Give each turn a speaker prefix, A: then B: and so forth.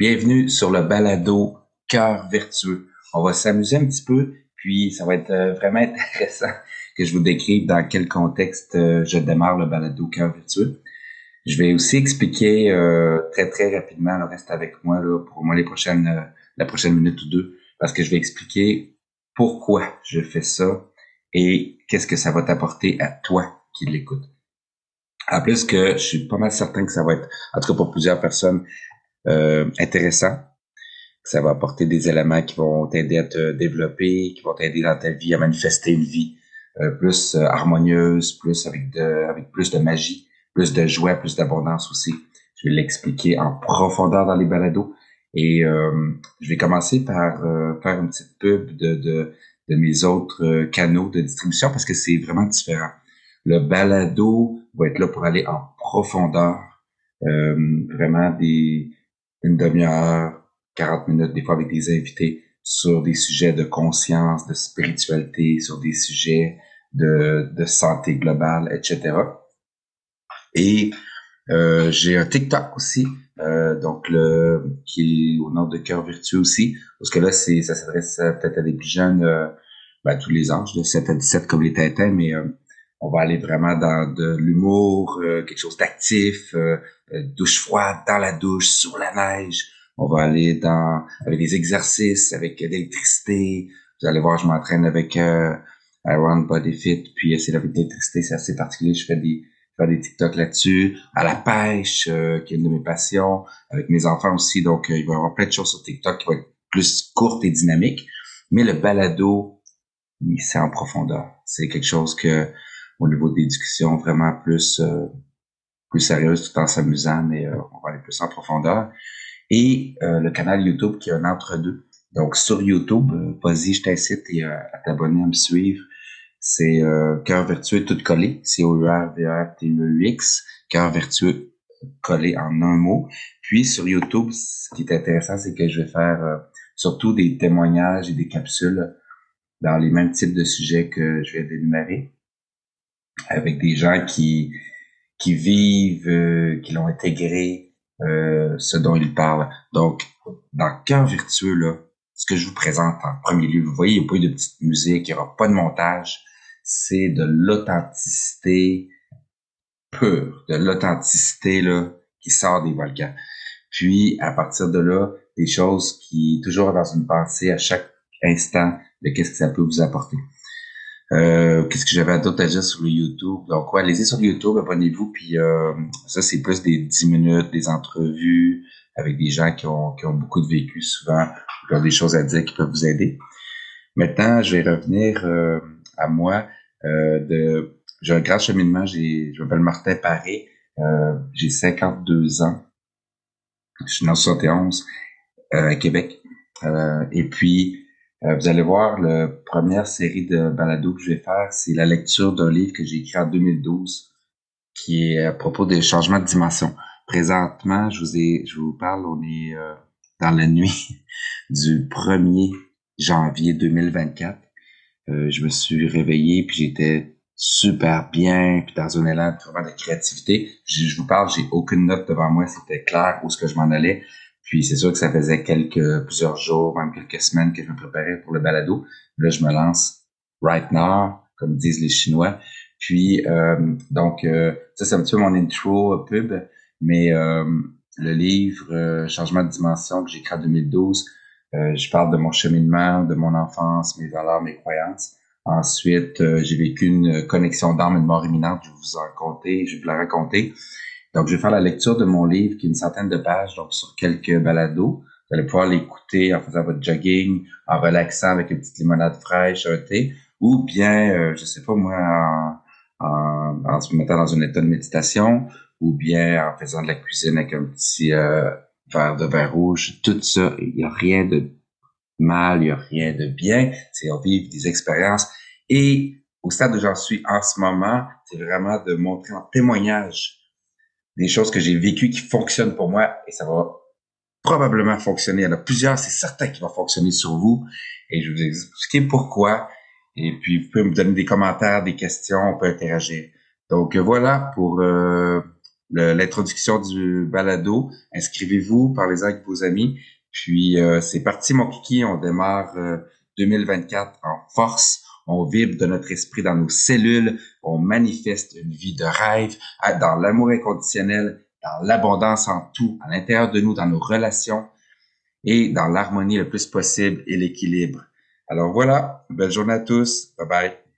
A: Bienvenue sur le balado Cœur vertueux. On va s'amuser un petit peu, puis ça va être euh, vraiment intéressant que je vous décrive dans quel contexte euh, je démarre le balado Cœur vertueux. Je vais aussi expliquer euh, très très rapidement, le reste avec moi là, pour moi les prochaines la prochaine minute ou deux, parce que je vais expliquer pourquoi je fais ça et qu'est-ce que ça va t'apporter à toi qui l'écoutes. En plus que je suis pas mal certain que ça va être, en tout cas pour plusieurs personnes, euh, intéressant. Ça va apporter des éléments qui vont t'aider à te développer, qui vont t'aider dans ta vie à manifester une vie euh, plus euh, harmonieuse, plus avec de, avec plus de magie, plus de joie, plus d'abondance aussi. Je vais l'expliquer en profondeur dans les balados. Et je vais commencer par faire une petite pub de, de, de mes autres canaux de distribution parce que c'est vraiment différent. Le balado va être là pour aller en profondeur, vraiment des, une demi-heure, 40 minutes, des fois avec des invités, sur des sujets de conscience, de spiritualité, sur des sujets de, de santé globale, etc. Et euh, j'ai un TikTok aussi, euh, donc le qui est au nom de cœur vertueux aussi, parce que là c'est ça s'adresse peut-être à des plus jeunes, euh, ben, tous les âges, de 7 à 17 comme les Tintins, mais euh, on va aller vraiment dans de l'humour, euh, quelque chose d'actif, euh, euh, douche froide, dans la douche, sur la neige. On va aller dans avec des exercices, avec de l'électricité. Vous allez voir, je m'entraîne avec euh, Iron Body Fit, puis c'est avec l'électricité, c'est assez particulier. Je fais des je fais des TikTok là-dessus, à la pêche, qui est une de mes passions, avec mes enfants aussi. Donc, il va y avoir plein de choses sur TikTok qui vont être plus courtes et dynamiques. Mais le balado, c'est en profondeur. C'est quelque chose que au niveau des discussions vraiment plus euh, plus sérieuses tout en s'amusant, mais euh, on va aller plus en profondeur. Et euh, le canal YouTube qui est un entre-deux. Donc sur YouTube, vas-y, je t'incite à t'abonner, à me suivre. C'est Cœur vertueux tout collé, c o u r v r t e u x Cœur vertueux collé en un mot. Puis sur YouTube, ce qui est intéressant, c'est que je vais faire surtout des témoignages et des capsules dans les mêmes types de sujets que je viens d'énumérer avec des gens qui qui vivent, euh, qui l'ont intégré, euh, ce dont ils parlent. Donc, dans Cœur vertueux, là, ce que je vous présente en premier lieu, vous voyez, il n'y a pas eu de petite musique, il n'y aura pas de montage. C'est de l'authenticité pure, de l'authenticité là qui sort des volcans. Puis, à partir de là, des choses qui, toujours dans une pensée à chaque instant de qu'est-ce que ça peut vous apporter. Euh, qu'est-ce que j'avais d'autre à dire sur le YouTube? Donc, ouais, allez-y sur YouTube, abonnez-vous. Puis euh, ça, c'est plus des 10 minutes, des entrevues avec des gens qui ont, qui ont beaucoup de vécu souvent, qui ont des choses à dire qui peuvent vous aider. Maintenant, je vais revenir euh, à moi. de, j'ai un grand cheminement. J'ai, je m'appelle Martin Paré. j'ai 52 ans. Je suis en 71 à Québec. et puis, euh, vous allez voir, la première série de balado que je vais faire, c'est la lecture d'un livre que j'ai écrit en 2012, qui est à propos des changements de dimension. Présentement, je vous ai, je vous parle, on est euh, dans la nuit du 1er janvier 2024. Euh, je me suis réveillé puis j'étais super bien puis dans un élan vraiment de créativité. Je, je vous parle, j'ai aucune note devant moi, c'était clair où ce que je m'en allais. Puis c'est sûr que ça faisait quelques plusieurs jours, même quelques semaines que je me préparais pour le balado. Là, je me lance right now, comme disent les Chinois. Puis euh, donc euh, ça c'est un petit peu mon intro pub, mais euh, le livre Changement de dimension que j'ai en 2012, je parle de mon cheminement, de mon enfance, mes valeurs, mes croyances. Ensuite, j'ai vécu une connexion d'âme, une mort imminente. Je vous en raconter, je vais vous la raconter. Donc, je vais faire la lecture de mon livre qui est une centaine de pages, donc sur quelques balados. Vous allez pouvoir l'écouter en faisant votre jogging, en relaxant avec une petite limonade fraîche, un thé, ou bien, euh, je sais pas moi, en, en, en se mettant dans un état de méditation, ou bien en faisant de la cuisine avec un petit euh, verre de vin rouge. Tout ça, il n'y a rien de mal, il n'y a rien de bien. C'est on vit des expériences. Et au stade où j'en suis en ce moment, c'est vraiment de montrer en témoignage des choses que j'ai vécues qui fonctionnent pour moi et ça va probablement fonctionner. Il y en a plusieurs, c'est certain qui va fonctionner sur vous et je vais vous expliquer pourquoi. Et puis, vous pouvez me donner des commentaires, des questions, on peut interagir. Donc, voilà pour euh, l'introduction du balado. Inscrivez-vous, parlez-en avec vos amis. Puis euh, c'est parti mon kiki, on démarre 2024 en force. On vibre de notre esprit dans nos cellules, on manifeste une vie de rêve dans l'amour inconditionnel, dans l'abondance en tout, à l'intérieur de nous, dans nos relations et dans l'harmonie le plus possible et l'équilibre. Alors voilà, belle journée à tous. Bye bye.